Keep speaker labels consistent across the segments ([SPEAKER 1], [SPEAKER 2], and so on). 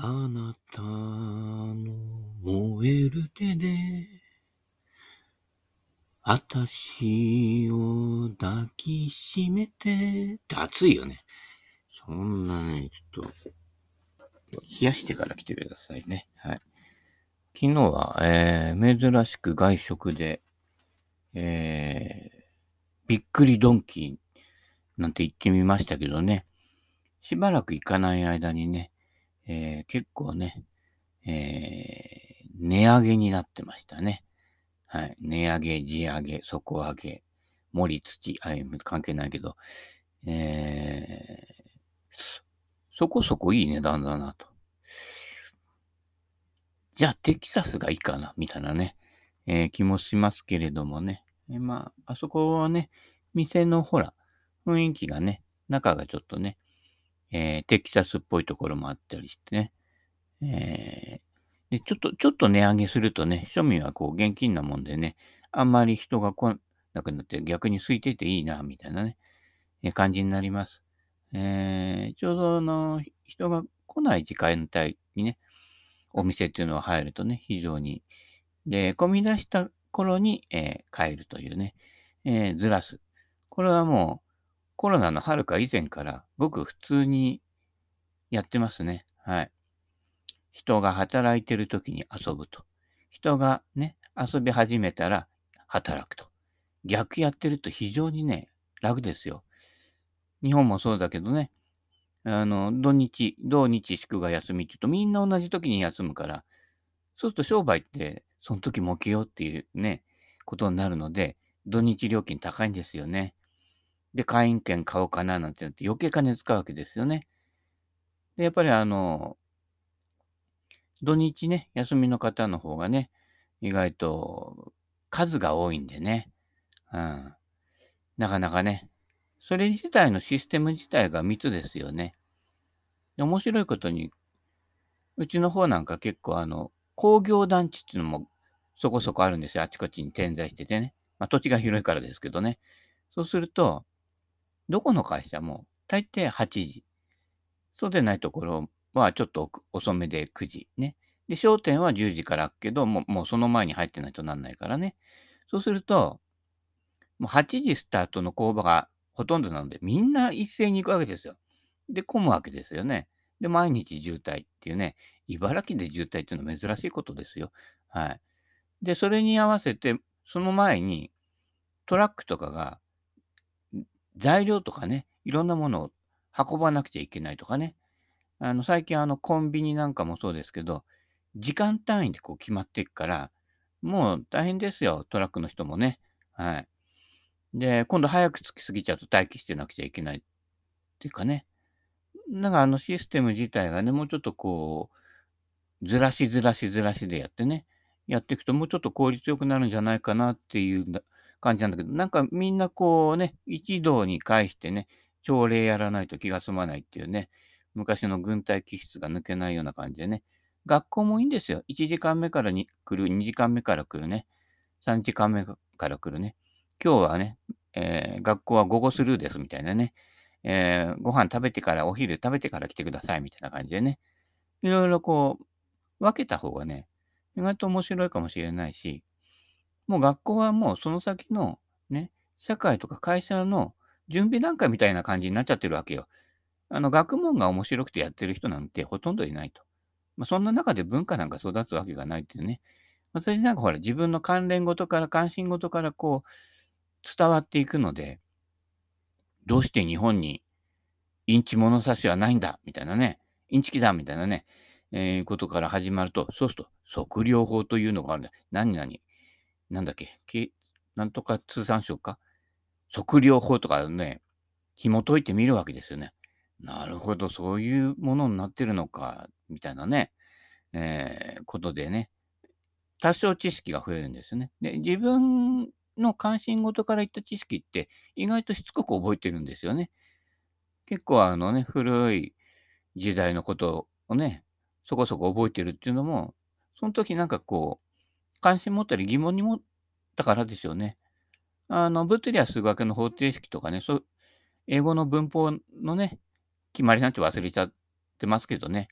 [SPEAKER 1] あなたの燃える手で、あたしを抱きしめて、って暑いよね。そんなね、ちょっと、冷やしてから来てくださいね。はい。昨日は、えー、珍しく外食で、えー、びっくりドンキーなんて言ってみましたけどね。しばらく行かない間にね、えー、結構ね、えー、値上げになってましたね。はい。値上げ、地上げ、底上げ、森土、あい関係ないけど、えー、そこそこいい値段だなと。じゃあ、テキサスがいいかな、みたいなね、えー、気もしますけれどもね。え、まあ、あそこはね、店のほら、雰囲気がね、中がちょっとね、えー、テキサスっぽいところもあったりしてね。えー、で、ちょっと、ちょっと値上げするとね、庶民はこう現金なもんでね、あんまり人が来なくなって逆に空いてていいな、みたいなね、えー、感じになります。えー、ちょうどあの人が来ない時間帯にね、お店っていうのは入るとね、非常に。で、混み出した頃に、えー、帰るというね、えー、ずらす。これはもう、コロナのはるか以前から僕普通にやってますね。はい。人が働いてる時に遊ぶと。人がね、遊び始めたら働くと。逆やってると非常にね、楽ですよ。日本もそうだけどね、あの、土日、土日祝が休みって言うとみんな同じ時に休むから、そうすると商売ってその時も起きようっていうね、ことになるので、土日料金高いんですよね。で、会員権買おうかななんてなって余計金使うわけですよね。で、やっぱりあの、土日ね、休みの方の方がね、意外と数が多いんでね。うん。なかなかね、それ自体のシステム自体が密ですよね。で面白いことに、うちの方なんか結構あの、工業団地っていうのもそこそこあるんですよ。あちこちに点在しててね。まあ土地が広いからですけどね。そうすると、どこの会社も大抵8時。そうでないところはちょっと遅めで9時ね。で、商店は10時から開くけど、もうもうその前に入ってないとなんないからね。そうすると、もう8時スタートの工場がほとんどなので、みんな一斉に行くわけですよ。で、混むわけですよね。で、毎日渋滞っていうね、茨城で渋滞っていうのは珍しいことですよ。はい。で、それに合わせて、その前にトラックとかが材料とかね、いろんなものを運ばなくちゃいけないとかね。あの、最近あの、コンビニなんかもそうですけど、時間単位でこう決まっていくから、もう大変ですよ、トラックの人もね。はい。で、今度早く着きすぎちゃうと待機してなくちゃいけないっていうかね。なんかあのシステム自体がね、もうちょっとこう、ずらしずらしずらしでやってね、やっていくともうちょっと効率よくなるんじゃないかなっていう感じなんだけど、なんかみんなこうね、一堂に会してね、朝礼やらないと気が済まないっていうね、昔の軍隊気質が抜けないような感じでね、学校もいいんですよ。1時間目からに来る、2時間目から来るね、3時間目から来るね。今日はね、えー、学校は午後スルーですみたいなね、えー、ご飯食べてから、お昼食べてから来てくださいみたいな感じでね、いろいろこう、分けた方がね、意外と面白いかもしれないし、もう学校はもうその先のね、社会とか会社の準備段階みたいな感じになっちゃってるわけよ。あの、学問が面白くてやってる人なんてほとんどいないと。まあ、そんな中で文化なんか育つわけがないっていうね。私なんかほら、自分の関連事から関心事からこう、伝わっていくので、どうして日本にインチ物差しはないんだ？みたいなね。インチキだ？みたいなね、えー、ことから始まると、そうすると、測量法というのがあるんだ。何々なんだっけ、けなんとか通産省か？測量法とかね、紐解いてみるわけですよね。なるほど、そういうものになってるのか、みたいなね、えー、ことでね、多少知識が増えるんですね。で、自分の関心事から言った知識って意外としつこく覚えてるんですよね。結構あのね、古い時代のことをね、そこそこ覚えてるっていうのも、その時なんかこう、関心持ったり疑問に持ったからですよね。あの、物理や数学の方程式とかね、そう、英語の文法のね、決まりなんて忘れちゃってますけどね。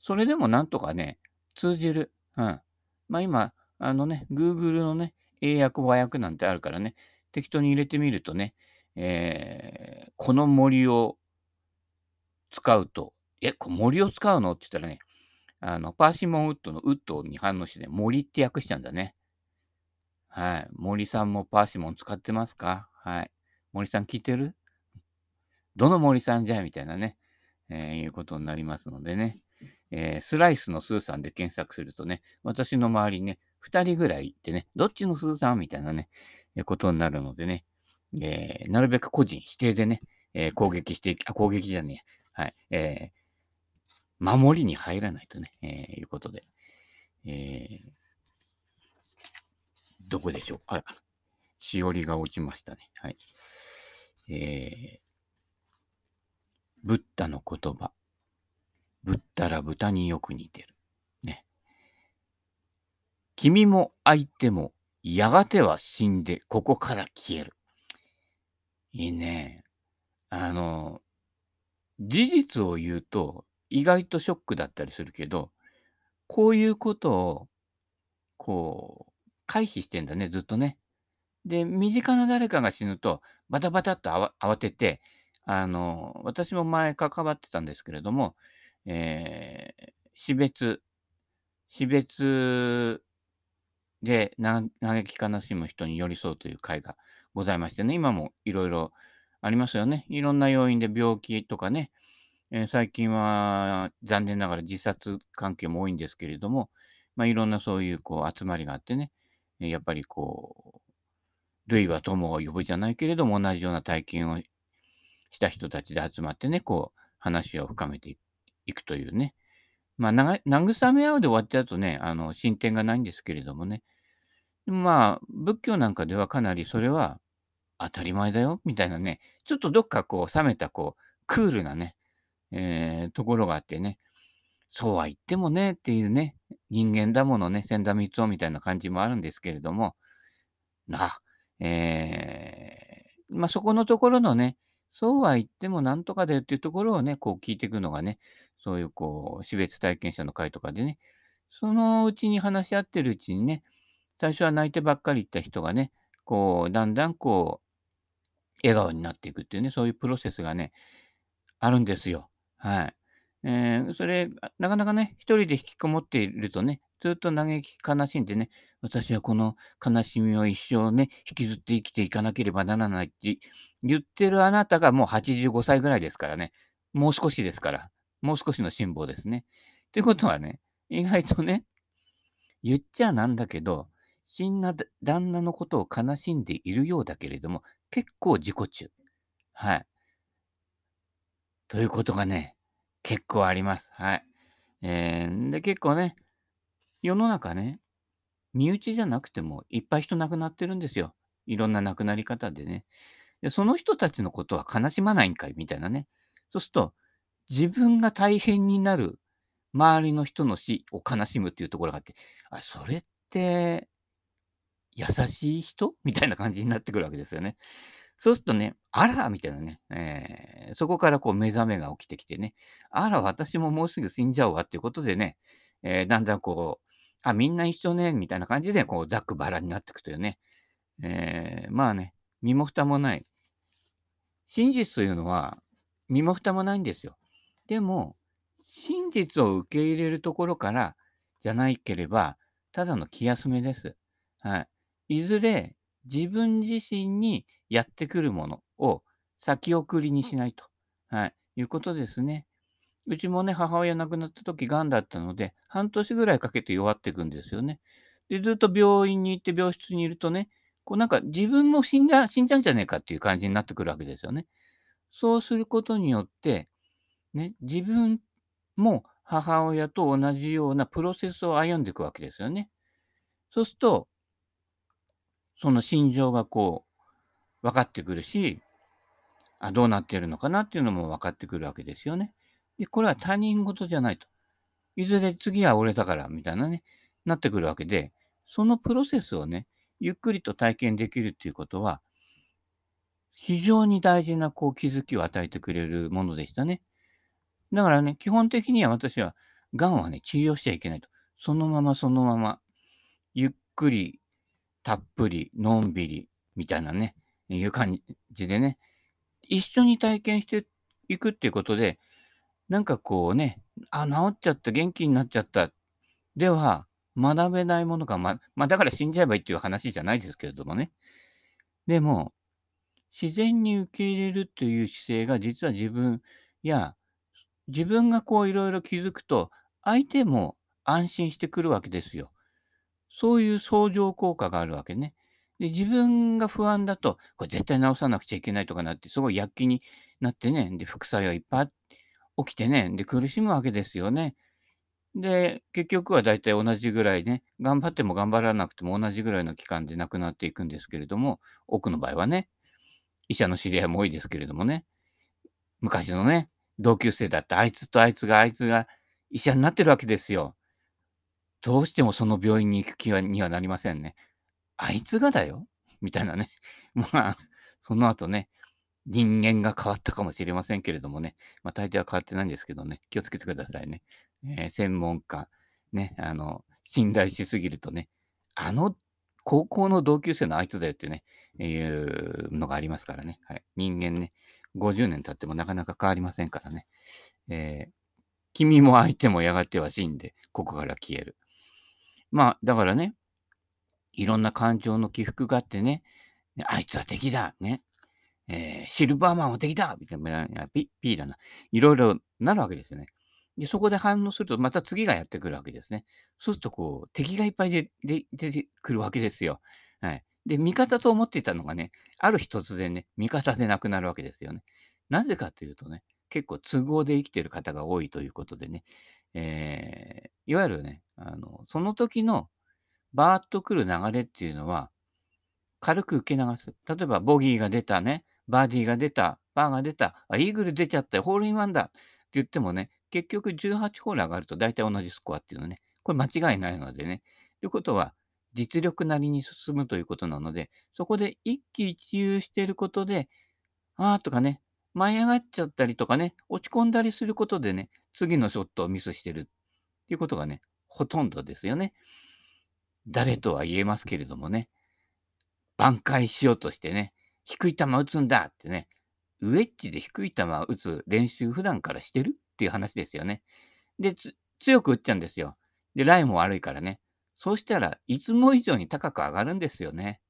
[SPEAKER 1] それでもなんとかね、通じる。うん。まあ今、あのね、Google のね、英訳和訳なんてあるからね、適当に入れてみるとね、えー、この森を使うと、え、森を使うの？って言ったらね、あの、パーシモンウッドのウッドに反応してね、森って訳しちゃうんだね。はい。森さんもパーシモン使ってますか？はい。森さん聞いてる？どの森さんじゃいみたいなね、えー、いうことになりますのでね。えー、スライスのスーさんで検索するとね、私の周りね、2人ぐらいいてね、どっちのスーさんみたいなね、えー、ことになるのでね、えー、なるべく個人指定でね、えー攻撃してあ、攻撃じゃねえ。はい。えー守りに入らないとね、えいうことで。えどこでしょう？あら、しおりが落ちましたね。はい。えブッダの言葉。ぶったら豚によく似てる。ね。君も相手もやがては死んでここから消える。いいね。あの、事実を言うと意外とショックだったりするけど、こういうことを、こう、回避してんだね、ずっとね。で、身近な誰かが死ぬと、バタバタっと慌てて、あの、私も前関わってたんですけれども、えー、死別、死別で嘆き悲しむ人に寄り添うという会がございましてね、今もいろいろありますよね。いろんな要因で病気とかね、えー、最近は残念ながら自殺関係も多いんですけれども、まあ、いろんなそういうこう集まりがあってね、やっぱりこう、類は友を呼ぶじゃないけれども、同じような体験をした人たちで集まってね、こう、話を深めていく。というね。まあ、慰め合うで終わっちゃうとね、あの、進展がないんですけれどもね。まあ、仏教なんかではかなりそれは当たり前だよ、みたいなね、ちょっとどっかこう、冷めたこう、クールなね、えー、ところがあってね、そうは言ってもね、っていうね、人間だものね、千田光夫みたいな感じもあるんですけれども、な、えー、まあ、そこのところのね、そうは言ってもなんとかだよっていうところをね、こう聞いていくのがね、そういうこう、死別体験者の会とかでね、そのうちに話し合ってるうちにね、最初は泣いてばっかり言った人がね、こう、だんだんこう、笑顔になっていくっていうね、そういうプロセスがね、あるんですよ。はい。えー、それ、なかなかね、一人で引きこもっているとね、ずっと嘆き悲しんでね、私はこの悲しみを一生ね、引きずって生きていかなければならないって言ってるあなたがもう85歳ぐらいですからね、もう少しですから。もう少しの辛抱ですね。ということはね、意外とね、言っちゃなんだけど、死んだ旦那のことを悲しんでいるようだけれども、結構自己中。はい。ということがね、結構あります。はい。えー、で、結構ね、世の中ね、身内じゃなくてもいっぱい人亡くなってるんですよ。いろんな亡くなり方でね。で、その人たちのことは悲しまないんかいみたいなね。そうすると、自分が大変になる周りの人の死を悲しむっていうところがあって、あ、それって、優しい人？みたいな感じになってくるわけですよね。そうするとね、あらみたいなね、えー、そこからこう目覚めが起きてきてね、あら、私ももうすぐ死んじゃうわっていうことでね、えー、だんだんこう、あ、みんな一緒ね、みたいな感じで、こう、ざっくばらになっていくというね、えー、まあね、身も蓋もない。真実というのは、身も蓋もないんですよ。でも、真実を受け入れるところからじゃないければ、ただの気休めです。はい。いずれ自分自身にやってくるものを先送りにしないと、はい、いうことですね。うちもね、母親亡くなった時、癌だったので、半年ぐらいかけて弱っていくんですよね。で、ずっと病院に行って病室にいるとね、こうなんか自分も死んじゃ死んじゃうんじゃねえかっていう感じになってくるわけですよね。そうすることによって、ね、自分も母親と同じようなプロセスを歩んでいくわけですよね。そうすると、その心情がこう、分かってくるし、あ、どうなっているのかなっていうのも分かってくるわけですよね。で、これは他人事じゃないと。いずれ次は俺だから、みたいなね、なってくるわけで、そのプロセスをね、ゆっくりと体験できるっていうことは、非常に大事なこう気づきを与えてくれるものでしたね。だからね、基本的には私は癌はね、治療しちゃいけないと。そのままそのまま、ゆっくり、たっぷり、のんびり、みたいなね、いう感じでね、一緒に体験していくっていうことで、なんかこうね、あ、治っちゃった、元気になっちゃった。では、学べないものが、ま、まあ、だから死んじゃえばいいっていう話じゃないですけれどもね。でも、自然に受け入れるという姿勢が実は自分や、自分がこういろいろ気づくと、相手も安心してくるわけですよ。そういう相乗効果があるわけね。で、自分が不安だと、これ絶対直さなくちゃいけないとかなって、すごい躍起になってね、で、副作用いっぱい起きてね、で、苦しむわけですよね。で、結局は大体同じぐらいね、頑張っても頑張らなくても同じぐらいの期間で亡くなっていくんですけれども、多くの場合はね、医者の知り合いも多いですけれどもね、昔のね、同級生だったあいつとあいつがあいつが医者になってるわけですよ。どうしてもその病院に行く気はにはなりませんね。あいつがだよみたいなね。まあ、その後ね、人間が変わったかもしれませんけれどもね、まあ大抵は変わってないんですけどね、気をつけてくださいね。えー、専門家、ね、あの、信頼しすぎるとね、あの高校の同級生のあいつだよってね、いうのがありますからね。はい。人間ね、50年経ってもなかなか変わりませんからね。えー、君も相手もやがては死んで、ここから消える。まあ、だからね、いろんな感情の起伏があってね、あいつは敵だ、ね。えー、シルバーマンは敵だみたいな、ピーだな。いろいろなるわけですよね。で、そこで反応すると、また次がやってくるわけですね。そうすると、こう、敵がいっぱいでで出てくるわけですよ。はい。で、味方と思っていたのがね、ある日突然ね、味方でなくなるわけですよね。なぜかというとね、結構都合で生きてる方が多いということでね、えー、いわゆるね、あの、その時のバーッと来る流れっていうのは、軽く受け流す。例えば、ボギーが出たね、バーディーが出た、バーが出た、あ、イーグル出ちゃった、ホールインワンだって言ってもね、結局18ホール上がると大体同じスコアっていうのね、これ間違いないのでね。ということは、実力なりに進むということなので、そこで一喜一憂していることで、あーとかね、舞い上がっちゃったりとかね、落ち込んだりすることでね、次のショットをミスしてるっていうことがね、ほとんどですよね。誰とは言えますけれどもね、挽回しようとしてね、低い球打つんだってね、ウェッジで低い球打つ練習普段からしてるっていう話ですよね。で、強く打っちゃうんですよ。で、ライも悪いからね。そうしたらいつも以上に高く上がるんですよね。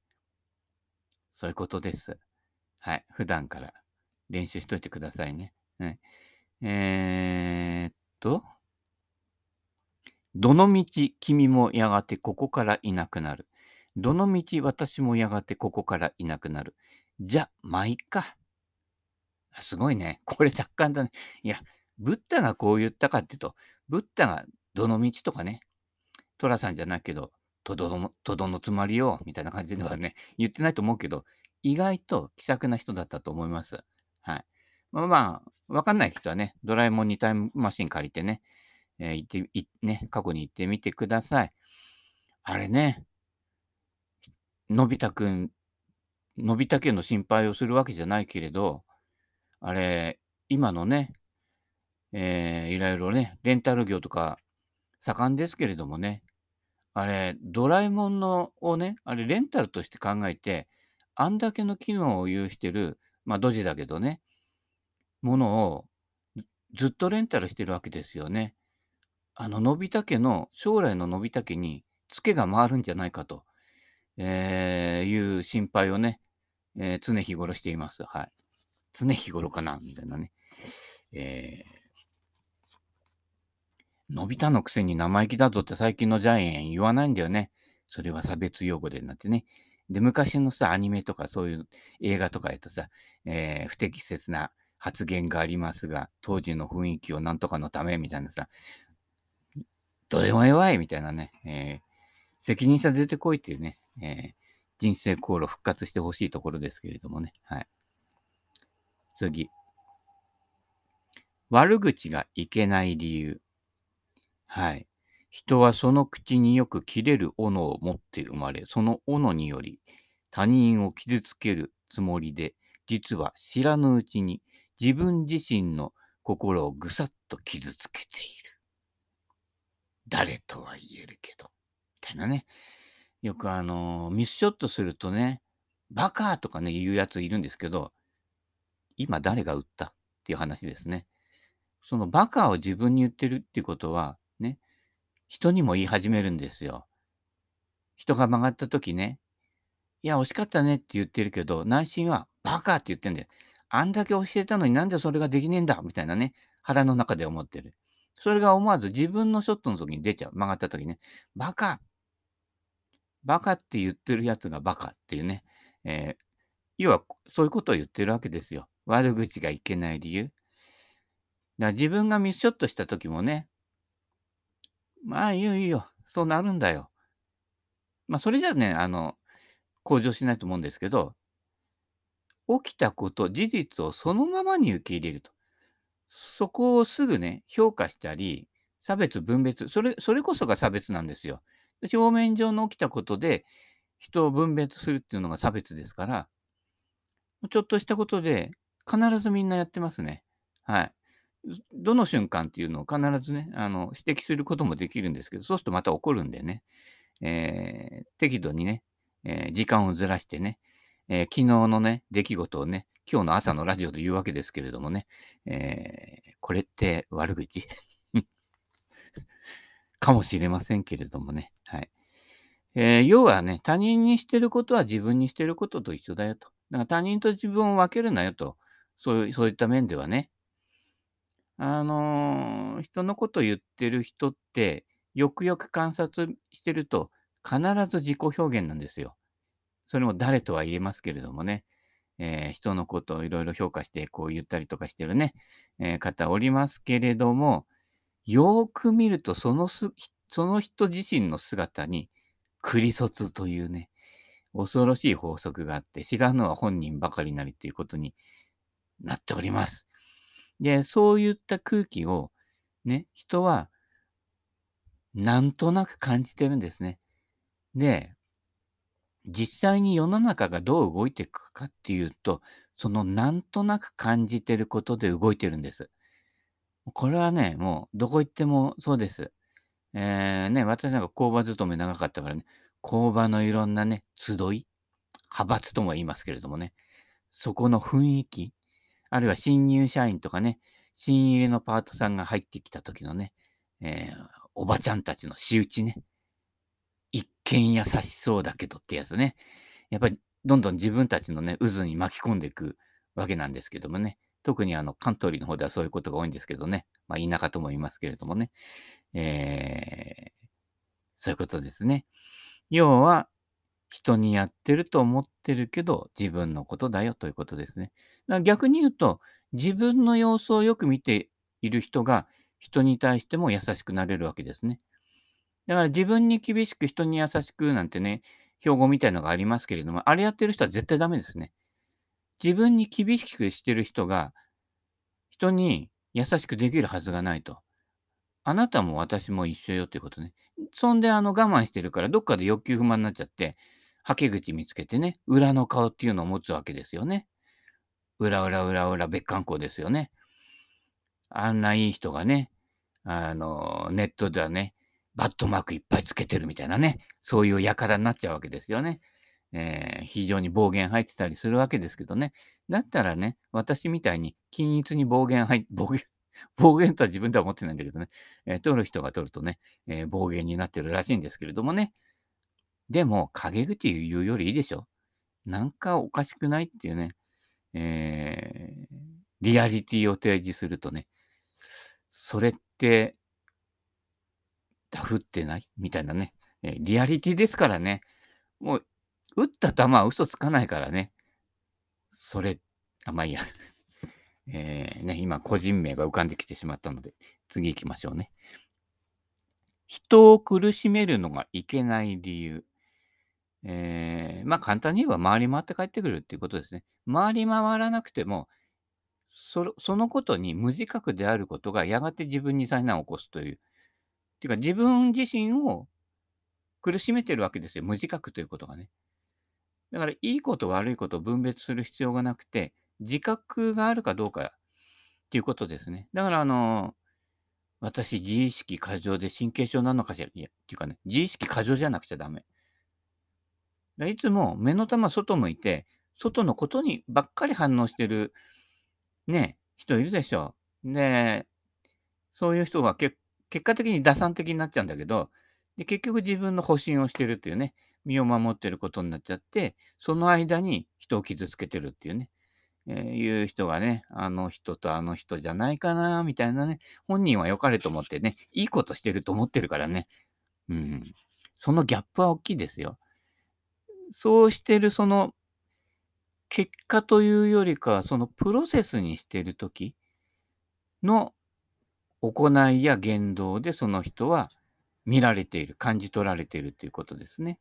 [SPEAKER 1] そういうことです。はい。普段から練習しといてくださいね。はい、えー、っと。どのみち君もやがてここからいなくなる。どのみち私もやがてここからいなくなる。じゃ、まあ、いっか。すごいね。これ達観だね。いや、ブッダがこう言ったかっていうと、ブッダがどの道とかね、トラさんじゃないけど、とどの、とどのつまりよ、みたいな感じではね、言ってないと思うけど、意外と気さくな人だったと思います。はい。まあまあ、わかんない人はね、ドラえもんにタイムマシン借りてね、えー、行って、いね、過去に行ってみてください。あれね、のび太くん、のび太家の心配をするわけじゃないけれど、あれ、今のね、えー、いろいろね、レンタル業とか盛んですけれどもね、あれ、ドラえもんのをね、あれ、レンタルとして考えて、あんだけの機能を有してる、まあ、ドジだけどね、ものをずっとレンタルしてるわけですよね。あの、のび太家の、将来ののび太家に、ツケが回るんじゃないかと、えー、いう心配をね、えー、常日頃しています。はい。常日頃かな、みたいなね。えーのび太のくせに生意気だぞって最近のジャイアン言わないんだよね。それは差別用語でなってね。で、昔のさ、アニメとかそういう映画とかやとさ、えー、不適切な発言がありますが、当時の雰囲気をなんとかのためみたいなさ、どれも弱いみたいなね、えー、責任者出てこいっていうね、えー、人生航路復活してほしいところですけれどもね。はい。次。悪口がいけない理由。はい。人はその口によく切れる斧を持って生まれ、その斧により他人を傷つけるつもりで、実は知らぬうちに自分自身の心をぐさっと傷つけている。誰とは言えるけど、みたいなね。よくあの、ミスショットするとね、バカとかね、言うやついるんですけど、今誰が打った？っていう話ですね。そのバカを自分に言ってるっていうことは、ね、人にも言い始めるんですよ。人が曲がった時ね、いや、惜しかったねって言ってるけど、内心はバカって言ってんだよ。あんだけ教えたのになんでそれができねえんだみたいなね、腹の中で思ってる。それが思わず自分のショットの時に出ちゃう。曲がった時ね。バカバカって言ってるやつがバカっていうね。えー、要は、そういうことを言ってるわけですよ。悪口がいけない理由。だから自分がミスショットした時もね、まあいいよいいよ。そうなるんだよ。まあそれじゃね、あの、向上しないと思うんですけど、起きたこと、事実をそのままに受け入れると。そこをすぐね、評価したり、差別、分別、それ、それこそが差別なんですよ。表面上の起きたことで、人を分別するっていうのが差別ですから、ちょっとしたことで、必ずみんなやってますね。はい。どの瞬間っていうのを必ずね、あの、指摘することもできるんですけど、そうするとまた怒るんでね、えー、適度にね、えー、時間をずらしてね、えー、昨日のね、出来事をね、今日の朝のラジオで言うわけですけれどもね、えー、これって悪口？かもしれませんけれどもね。はい。えー、要はね、他人にしてることは自分にしてることと一緒だよと。だから他人と自分を分けるなよと。そうそういった面ではね。あのー、人のこと言ってる人って、よくよく観察してると、必ず自己表現なんですよ。それも誰とは言えますけれどもね。えー、人のことをいろいろ評価して、こう言ったりとかしてるね、えー、方おりますけれども、よーく見ると、そのす、その人自身の姿に、クリソツというね、恐ろしい法則があって、知らぬは本人ばかりなりということになっております。で、そういった空気を、ね、人は、なんとなく感じてるんですね。で、実際に世の中がどう動いていくかっていうと、そのなんとなく感じてることで動いてるんです。これはね、もうどこ行ってもそうです。えー、ね、私なんか工場勤め長かったからね、工場のいろんなね、集い、派閥とも言いますけれどもね、そこの雰囲気、あるいは新入社員とかね、新入りのパートさんが入ってきた時のね、えー、おばちゃんたちの仕打ちね、一見優しそうだけどってやつね、やっぱりどんどん自分たちのね、渦に巻き込んでいくわけなんですけどもね、特にあの、カントリーの方ではそういうことが多いんですけどね。まあ、田舎とも言いますけれどもね。えー、そういうことですね。要は、人にやってると思ってるけど、自分のことだよということですね。だから逆に言うと、自分の様子をよく見ている人が、人に対しても優しくなれるわけですね。だから自分に厳しく人に優しくなんてね、標語みたいのがありますけれども、あれやってる人は絶対ダメですね。自分に厳しくしてる人が、人に優しくできるはずがないと。あなたも私も一緒よっていうことね。そんで、あの、我慢してるから、どっかで欲求不満になっちゃって、はけ口見つけてね、裏の顔っていうのを持つわけですよね。裏裏裏裏別観光ですよね。あんないい人がね、あの、ネットではね、バットマークいっぱいつけてるみたいなね、そういう輩になっちゃうわけですよね。えー、非常に暴言入ってたりするわけですけどね。だったらね、私みたいに均一に暴言入って、暴言、暴言とは自分では思ってないんだけどね、えー、取る人が取るとね、えー、暴言になってるらしいんですけれどもね。でも、陰口言うよりいいでしょ。なんかおかしくないっていうね、えー、リアリティを提示するとね、それって、ダフってない？みたいなね、え、リアリティですからね、もう打った球は嘘つかないからね。それ、あ、まあいいや。えー、ね、今、個人名が浮かんできてしまったので、次行きましょうね。人を苦しめるのがいけない理由。えー、まあ簡単に言えば回り回って帰ってくるっていうことですね。回り回らなくても、そのことに無自覚であることがやがて自分に災難を起こすという。ていうか自分自身を苦しめてるわけですよ。無自覚ということがね。だから、いいこと悪いことを分別する必要がなくて、自覚があるかどうかっていうことですね。だから、あの、私、自意識過剰で神経症なのかしら？いや、っていうかね、自意識過剰じゃなくちゃダメ。だいつも目の玉外向いて、外のことにばっかり反応してる、ね、人いるでしょ。で、そういう人がけ結果的に打算的になっちゃうんだけど、で結局自分の保身をしてるっていうね、身を守ってることになっちゃって、その間に人を傷つけてるっていうね、えーいう人がね、あの人とあの人じゃないかな、みたいなね、本人は良かれと思ってね、いいことしてると思ってるからね、うん、そのギャップは大きいですよ。そうしてるその結果というよりかは、そのプロセスにしてるときの行いや言動でその人は見られている、感じ取られているということですね。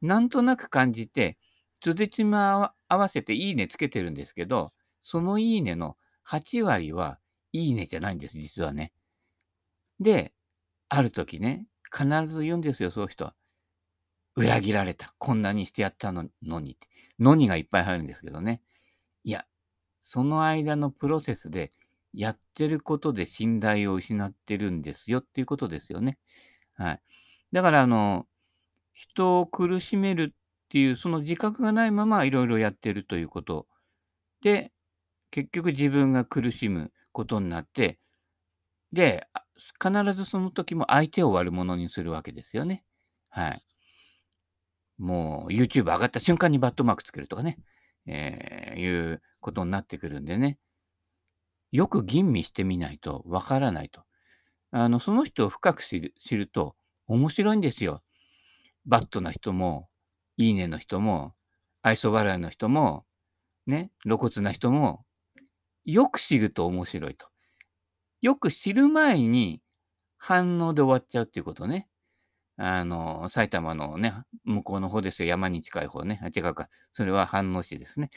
[SPEAKER 1] なんとなく感じて、つでちま合わせていいねつけてるんですけど、そのいいねの8割はいいねじゃないんです、実はね。で、ある時ね、必ず言うんですよ、そういう人は。裏切られた。こんなにしてやったのにって。のにがいっぱい入るんですけどね。いや、その間のプロセスでやってることで信頼を失ってるんですよっていうことですよね。はい。だから、あの、人を苦しめるっていう、その自覚がないままいろいろやってるということで、結局自分が苦しむことになって、で、必ずその時も相手を悪者にするわけですよね。はい。もう YouTube 上がった瞬間にバットマークつけるとかね、えー、いうことになってくるんでね。よく吟味してみないとわからないと。あの、その人を深く知る知ると面白いんですよ。バットな人も、いいねの人も、愛想笑いの人も、ね、露骨な人も、よく知ると面白いと。よく知る前に反応で終わっちゃうっていうことね。あの、埼玉のね、向こうの方ですよ。山に近い方ね。あ、違うか。それは反応市ですね。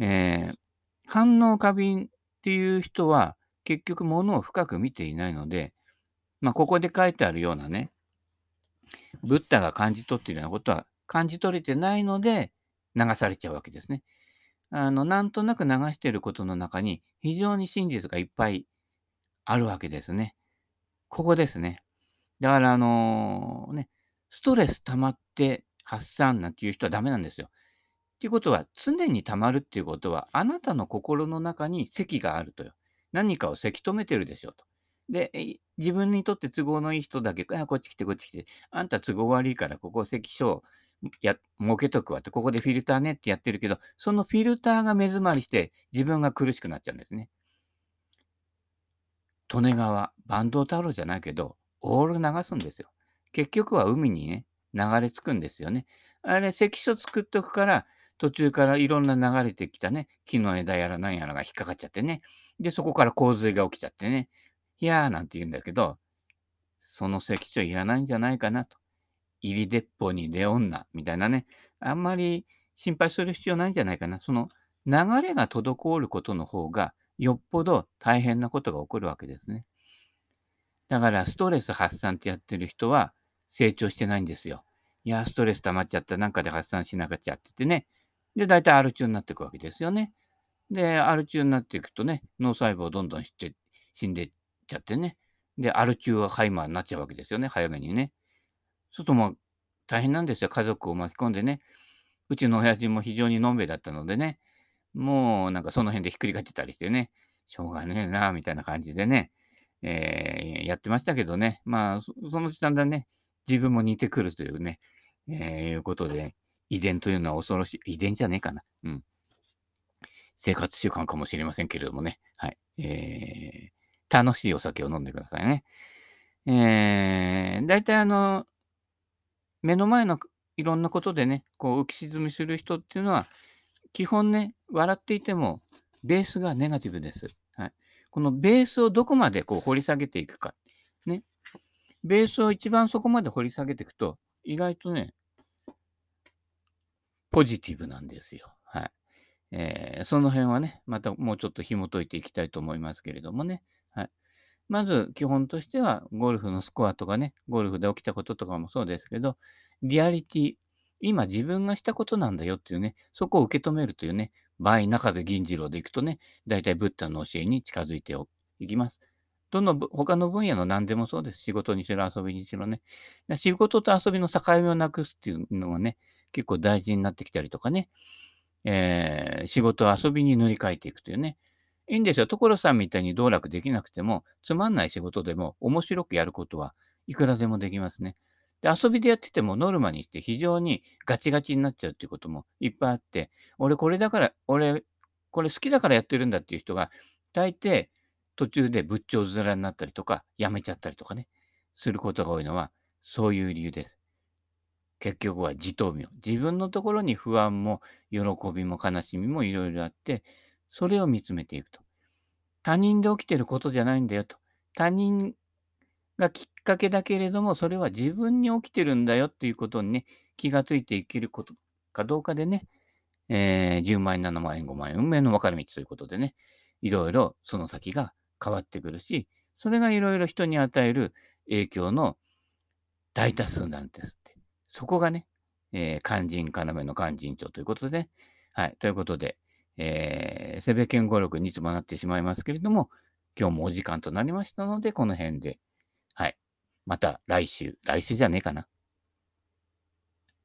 [SPEAKER 1] えー、反応過敏っていう人は、結局物を深く見ていないので、まあ、ここで書いてあるようなね、ブッダが感じ取っているようなことは感じ取れてないので、流されちゃうわけですね。あの、なんとなく流していることの中に、非常に真実がいっぱいあるわけですね。ここですね。だから、あのね、ストレス溜まって発散なんていう人はダメなんですよ。っていうことは、常に溜まるっていうことは、あなたの心の中に席があるとよ。何かをせき止めてるでしょと。で、自分にとって都合のいい人だけ、あこっち来て、こっち来て、あんた都合悪いから、ここ関所や、設けとくわって、ここでフィルターねってやってるけど、そのフィルターが目詰まりして、自分が苦しくなっちゃうんですね。利根川、坂東太郎じゃないけど、オール流すんですよ。結局は海にね、流れ着くんですよね。あれ、関所作っとくから、途中からいろんな流れてきたね、木の枝やら何やらが引っかかっちゃってね。で、そこから洪水が起きちゃってね。いやーなんて言うんだけど、その関所いらないんじゃないかなと。入り鉄砲に出女みたいなね。あんまり心配する必要ないんじゃないかな。その流れが滞ることの方が、よっぽど大変なことが起こるわけですね。だから、ストレス発散ってやってる人は成長してないんですよ。いや、ストレス溜まっちゃった。なんかで発散しなくちゃっててね。で、大体アル中になっていくわけですよね。で、アル中になっていくとね、脳細胞どんどん死んでっちゃってね。で、アル中はハイマーになっちゃうわけですよね。早めにね。そうするともう大変なんですよ。家族を巻き込んでね。うちの親父も非常にのんべだったのでね。もうなんかその辺でひっくり返ってたりしてね。しょうがねえな、みたいな感じでね。えー、やってましたけどね。まあ、そのうちだんだんね、自分も似てくるというね、えー、いうことで、遺伝というのは恐ろしい。遺伝じゃねえかな。うん。生活習慣かもしれませんけれどもね。はい。えー、楽しいお酒を飲んでくださいね。えー、大体あの、目の前のいろんなことでね、こう浮き沈みする人っていうのは、基本ね、笑っていても、ベースがネガティブです。はい。このベースをどこまでこう掘り下げていくか。ね。ベースを一番そこまで掘り下げていくと、意外とね、ポジティブなんですよ。はい。えー、その辺はね、またもうちょっと紐解いていきたいと思いますけれどもね。はい。まず、基本としては、ゴルフのスコアとかね、ゴルフで起きたこととかもそうですけど、リアリティ、今自分がしたことなんだよっていうね、そこを受け止めるというね、場合、中部銀次郎でいくとね、大体ブッダの教えに近づいていきます。どの他の分野の何でもそうです。仕事にしろ遊びにしろね。仕事と遊びの境目をなくすっていうのがね、結構大事になってきたりとかね。えー、仕事を遊びに塗り替えていくというね。いいんですよ。所さんみたいに道楽できなくても、つまんない仕事でも面白くやることはいくらでもできますね。で、遊びでやっててもノルマにして非常にガチガチになっちゃうっていうこともいっぱいあって、俺これだから、俺これ好きだからやってるんだっていう人が、大抵途中で仏頂面になったりとか、やめちゃったりとかね、することが多いのは、そういう理由です。結局は自頭病。自分のところに不安も喜びも悲しみもいろいろあって、それを見つめていくと。他人で起きてることじゃないんだよと。他人がきっかけだけれども、それは自分に起きてるんだよっていうことにね、気がついていけることかどうかでね、えー、10万円、7万円、5万円、運命の分かれ道ということでね、いろいろその先が変わってくるし、それがいろいろ人に与える影響の大多数なんですって。そこがね、えー、肝心要の肝心長ということで、はい、ということで、えー、セベケン語録につもなってしまいますけれども、今日もお時間となりましたので、この辺で、はい。また来週、来週じゃねえかな。